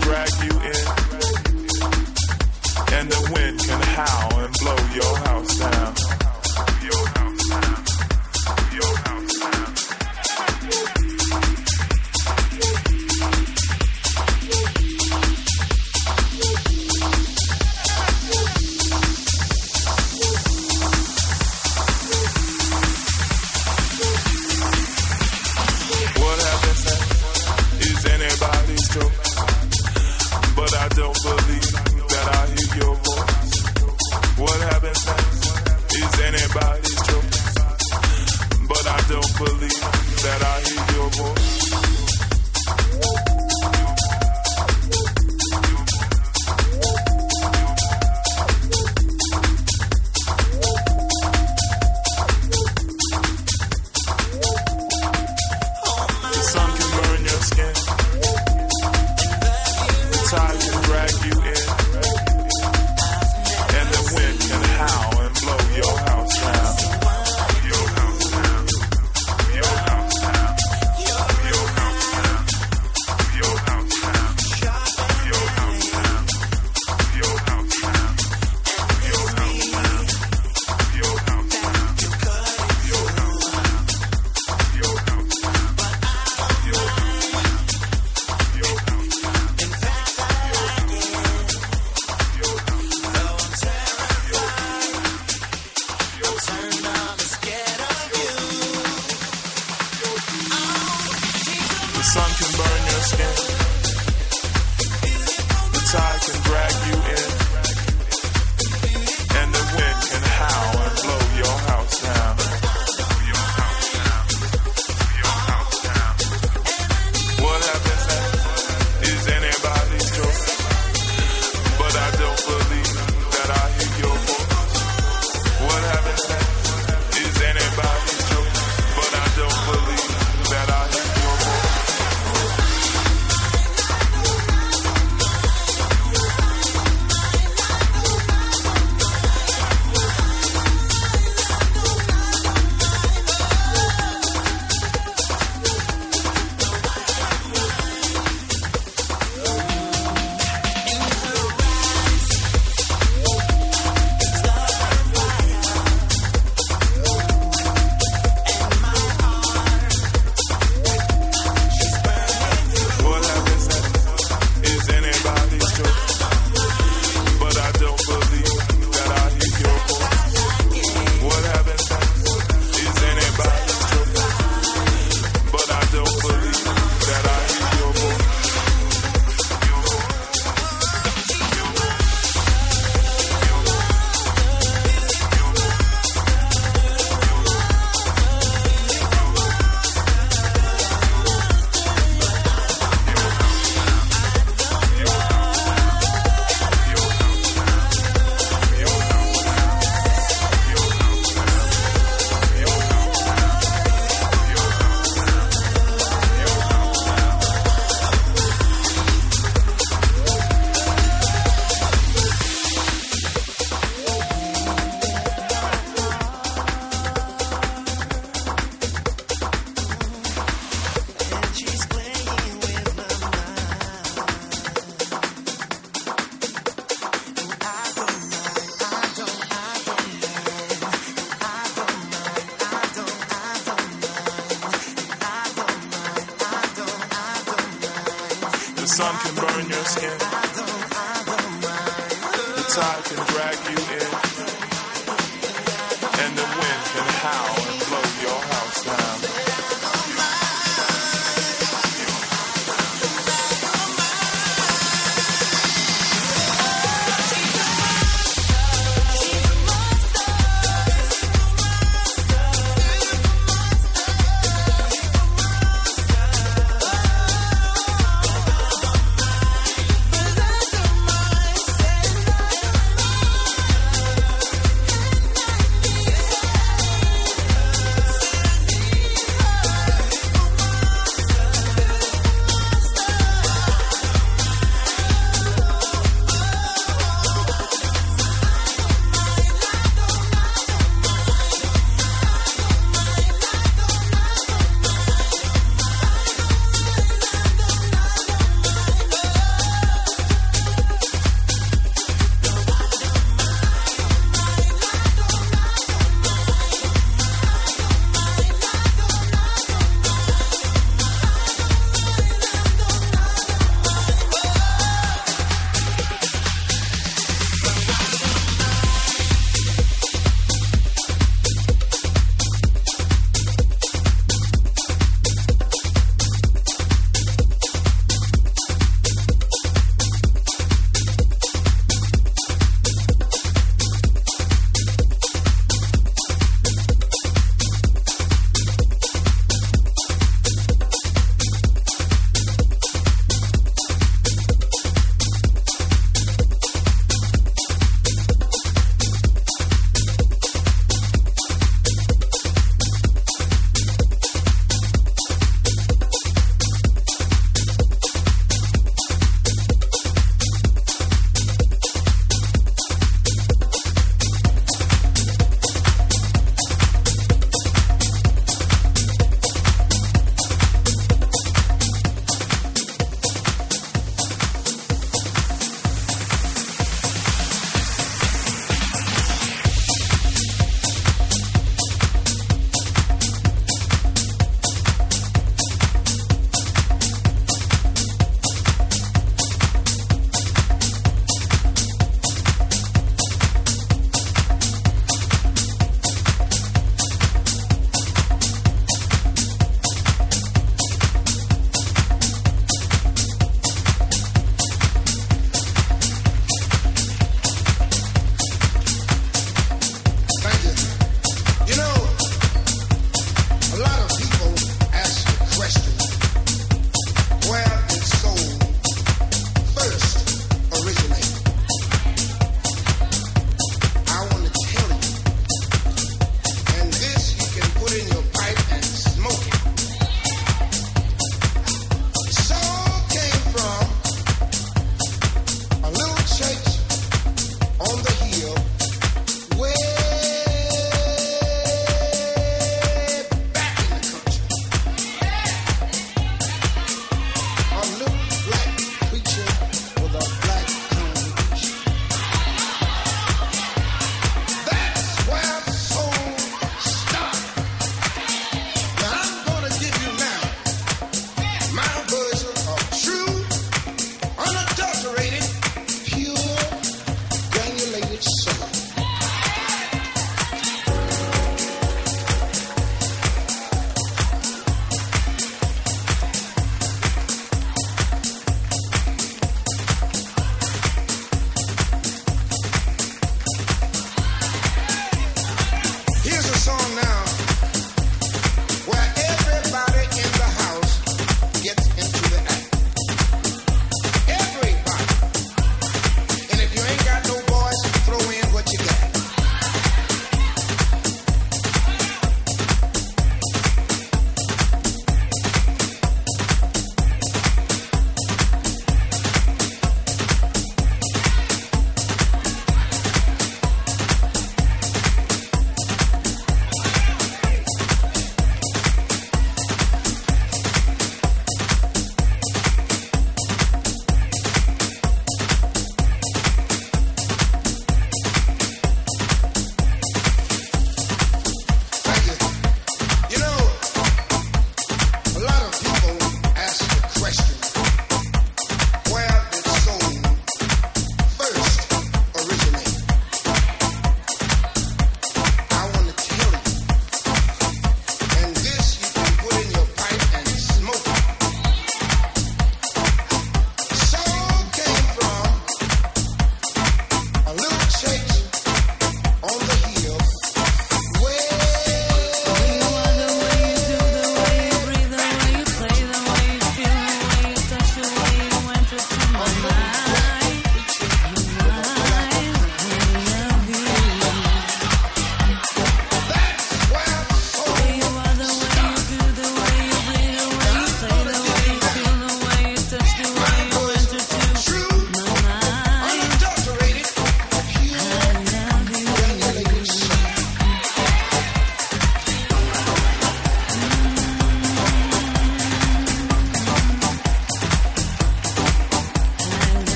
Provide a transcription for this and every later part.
drag you in. And the wind can howl and blow your house down. Your house down. Your house down.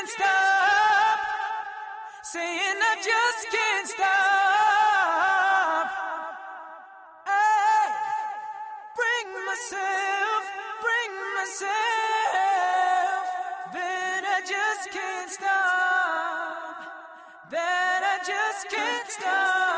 can't stop. Saying I just can't stop. Hey, bring myself, bring myself. That I just can't stop. That I just can't stop.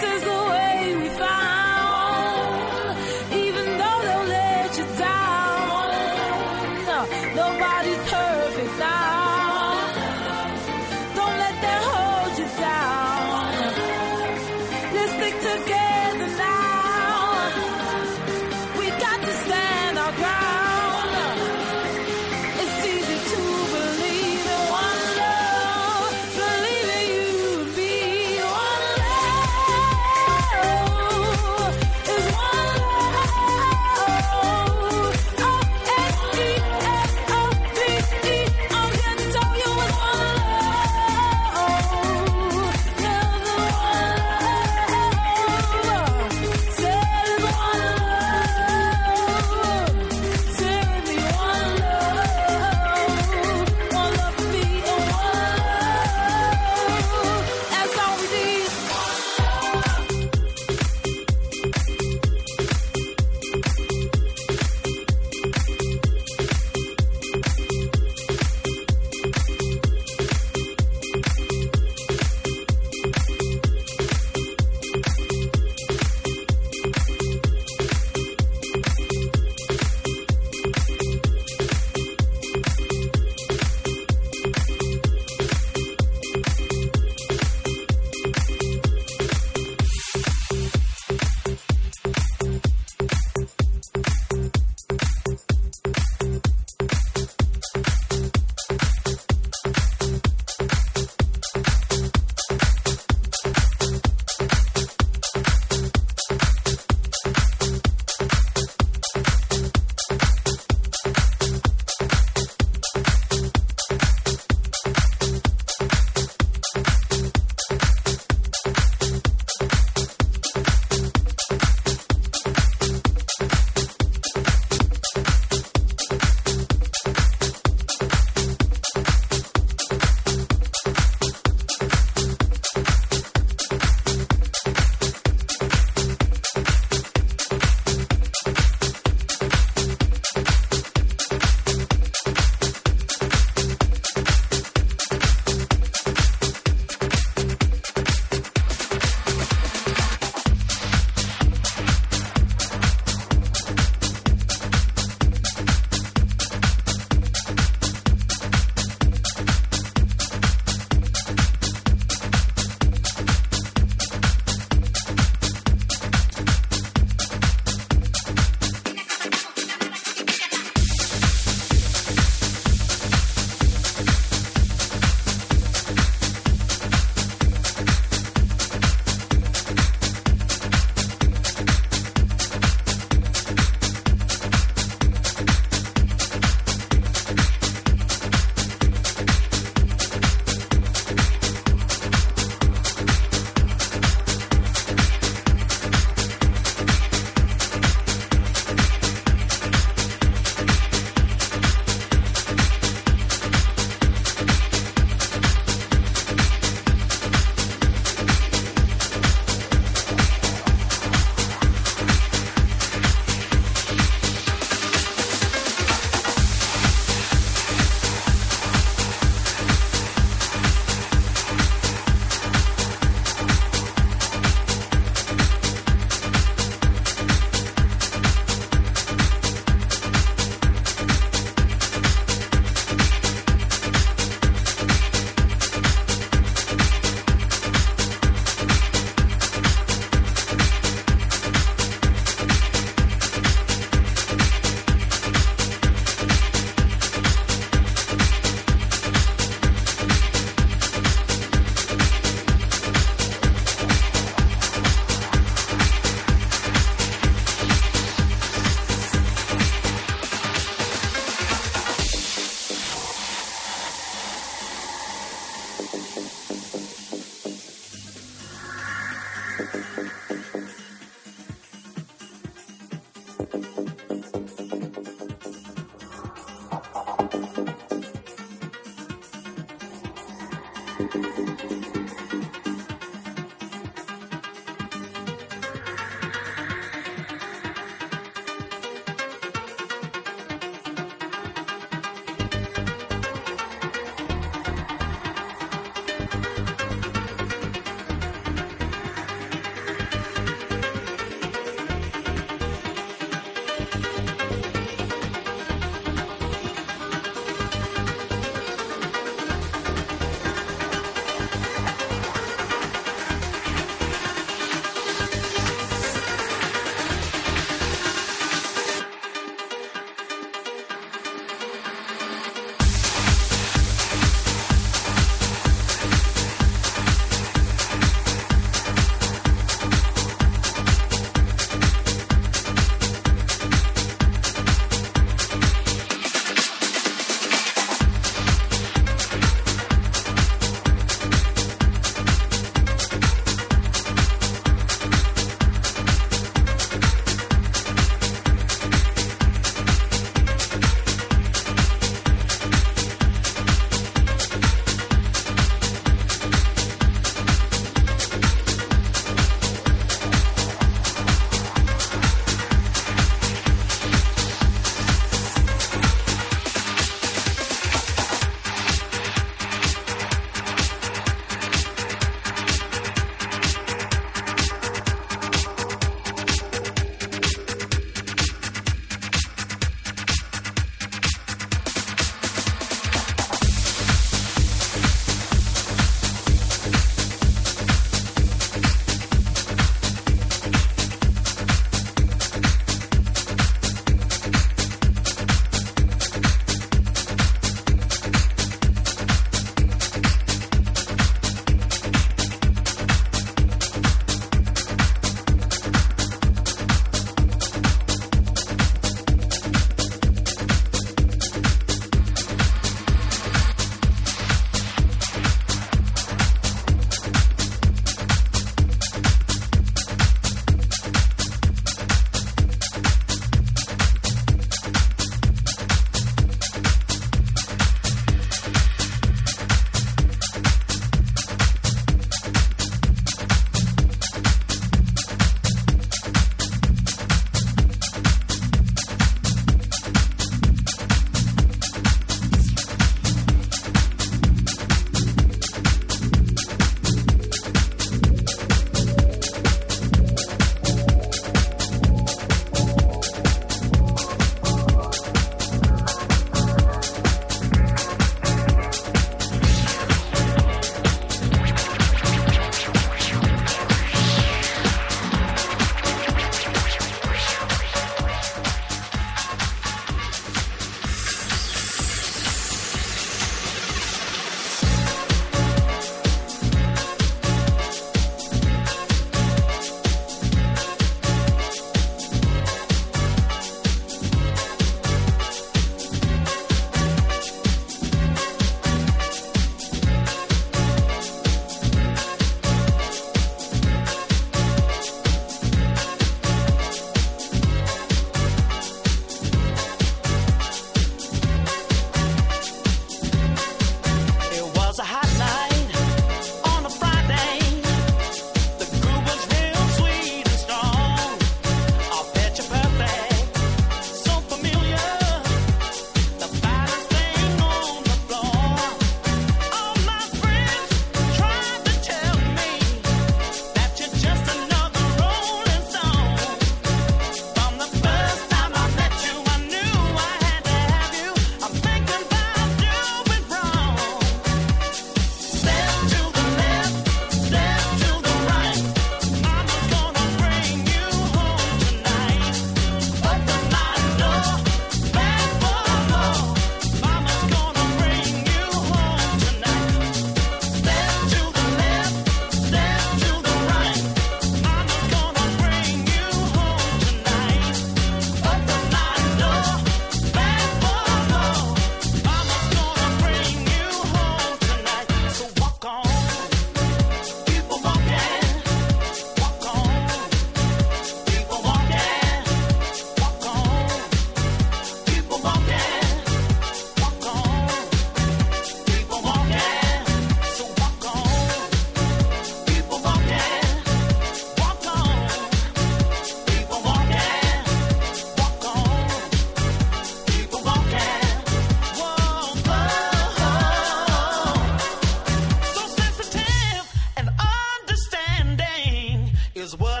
what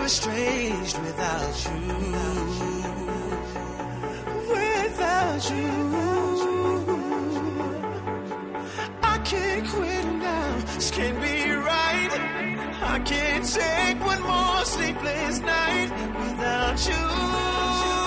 we're estranged without you. Without you. I can't quit now. This can't be right. I can't take one more sleepless night without you.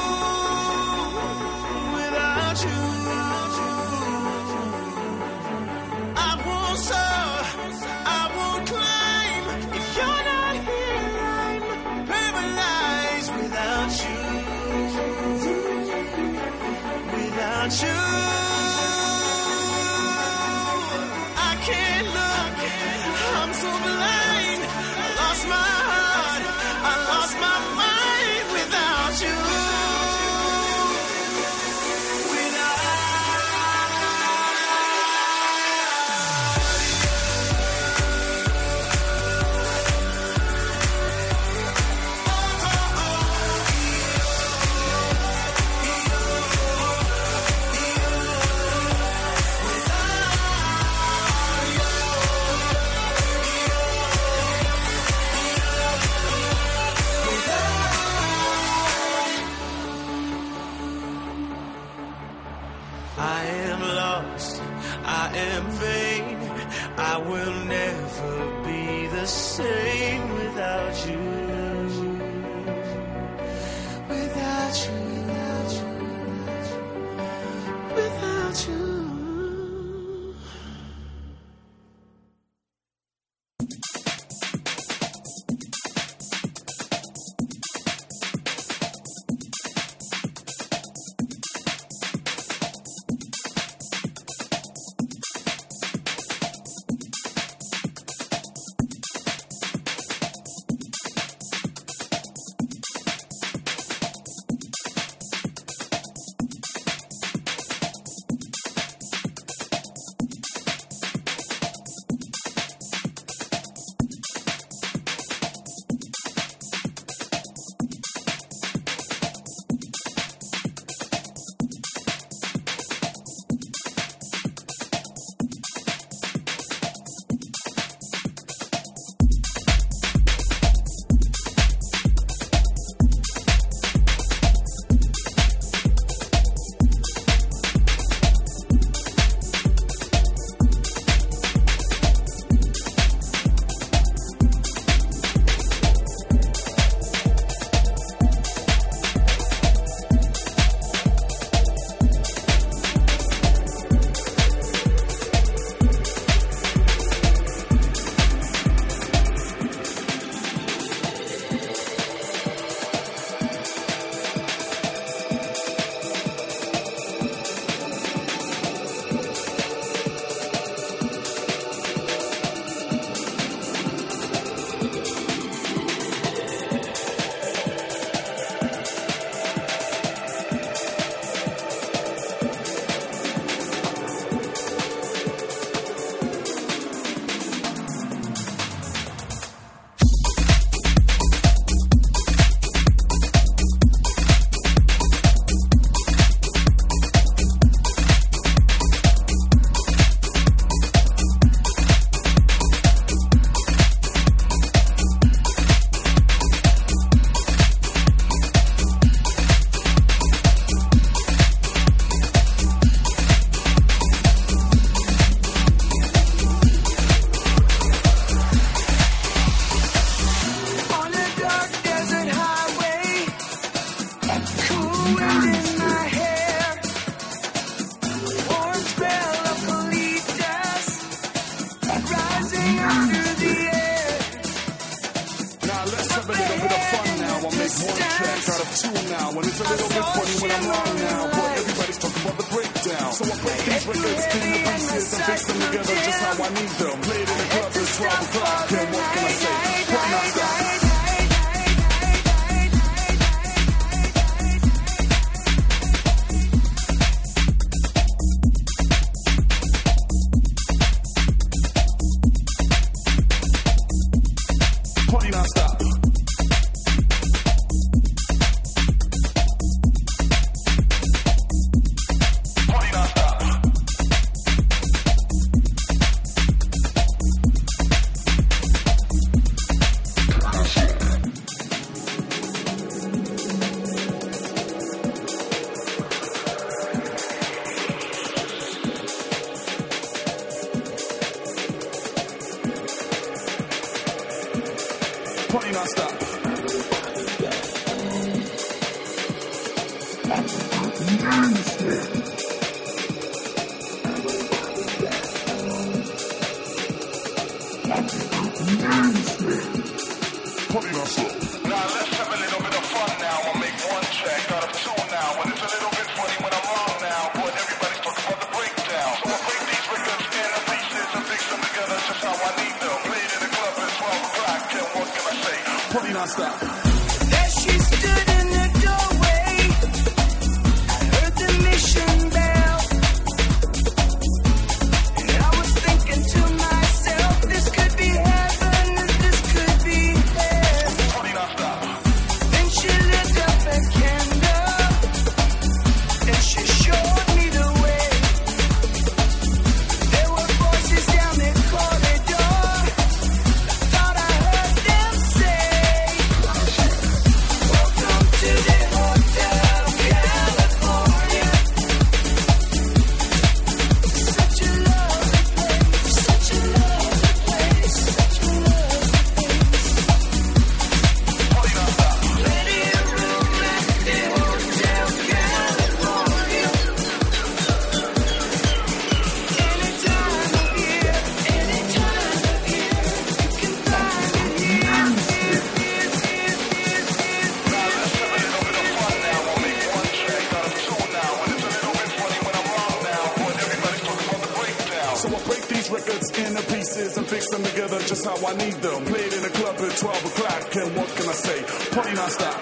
How I need them. Played in a club at 12 o'clock, and what can I say? Party not stop.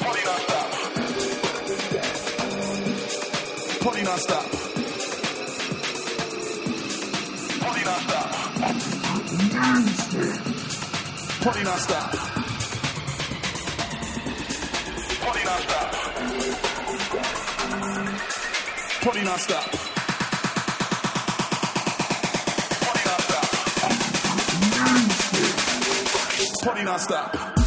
Party not stop. Party not stop. Party not stop. Party not stop. Party not stop. Party not stop. party non-stop.